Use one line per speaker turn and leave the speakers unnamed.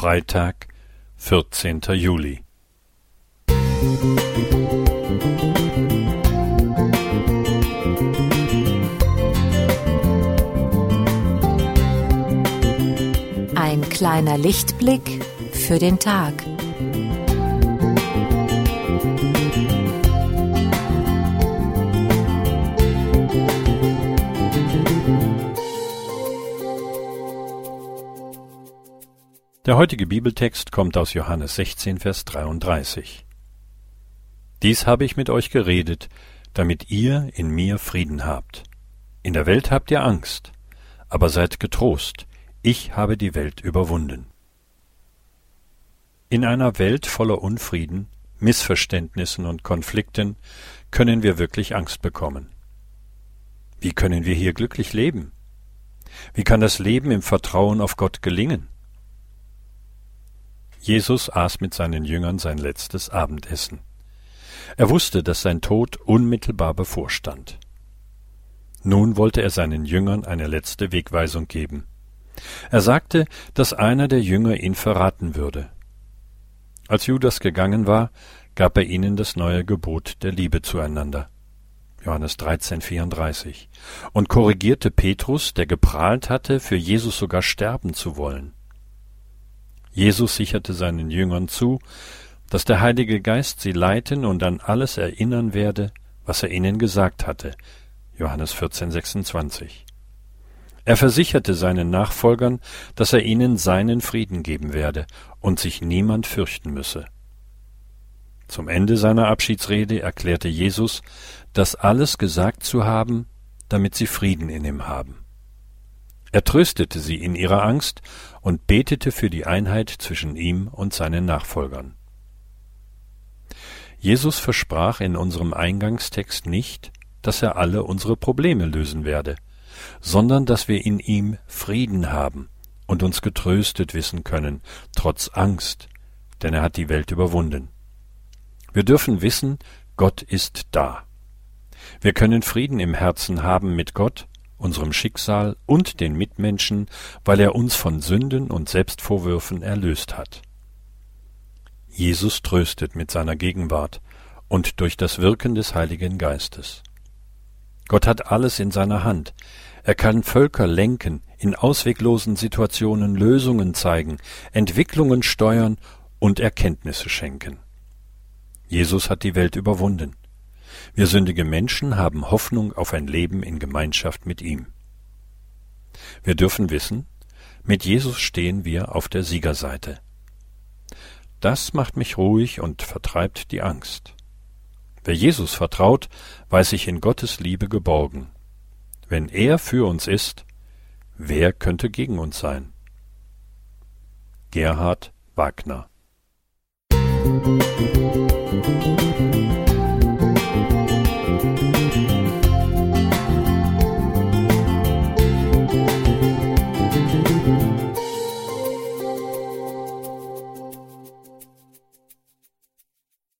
Freitag, 14. Juli.
Ein kleiner Lichtblick für den Tag.
Der heutige Bibeltext kommt aus Johannes 16, Vers 33. Dies habe ich mit euch geredet, damit ihr in mir Frieden habt. In der Welt habt ihr Angst, aber seid getrost, ich habe die Welt überwunden. In einer Welt voller Unfrieden, Missverständnissen und Konflikten können wir wirklich Angst bekommen. Wie können wir hier glücklich leben? Wie kann das Leben im Vertrauen auf Gott gelingen? Jesus aß mit seinen Jüngern sein letztes Abendessen. Er wusste, dass sein Tod unmittelbar bevorstand. Nun wollte er seinen Jüngern eine letzte Wegweisung geben. Er sagte, dass einer der Jünger ihn verraten würde. Als Judas gegangen war, gab er ihnen das neue Gebot der Liebe zueinander. Johannes 13, 34. Und korrigierte Petrus, der geprahlt hatte, für Jesus sogar sterben zu wollen. Jesus sicherte seinen Jüngern zu, dass der Heilige Geist sie leiten und an alles erinnern werde, was er ihnen gesagt hatte. Johannes 14, 26. Er versicherte seinen Nachfolgern, dass er ihnen seinen Frieden geben werde und sich niemand fürchten müsse. Zum Ende seiner Abschiedsrede erklärte Jesus, das alles gesagt zu haben, damit sie Frieden in ihm haben. Er tröstete sie in ihrer Angst und betete für die Einheit zwischen ihm und seinen Nachfolgern. Jesus versprach in unserem Eingangstext nicht, dass er alle unsere Probleme lösen werde, sondern dass wir in ihm Frieden haben und uns getröstet wissen können, trotz Angst, denn er hat die Welt überwunden. Wir dürfen wissen, Gott ist da. Wir können Frieden im Herzen haben mit Gott unserem Schicksal und den Mitmenschen, weil er uns von Sünden und Selbstvorwürfen erlöst hat. Jesus tröstet mit seiner Gegenwart und durch das Wirken des Heiligen Geistes. Gott hat alles in seiner Hand. Er kann Völker lenken, in ausweglosen Situationen Lösungen zeigen, Entwicklungen steuern und Erkenntnisse schenken. Jesus hat die Welt überwunden. Wir sündige Menschen haben Hoffnung auf ein Leben in Gemeinschaft mit ihm. Wir dürfen wissen, mit Jesus stehen wir auf der Siegerseite. Das macht mich ruhig und vertreibt die Angst. Wer Jesus vertraut, weiß sich in Gottes Liebe geborgen. Wenn er für uns ist, wer könnte gegen uns sein? Gerhard Wagner Musik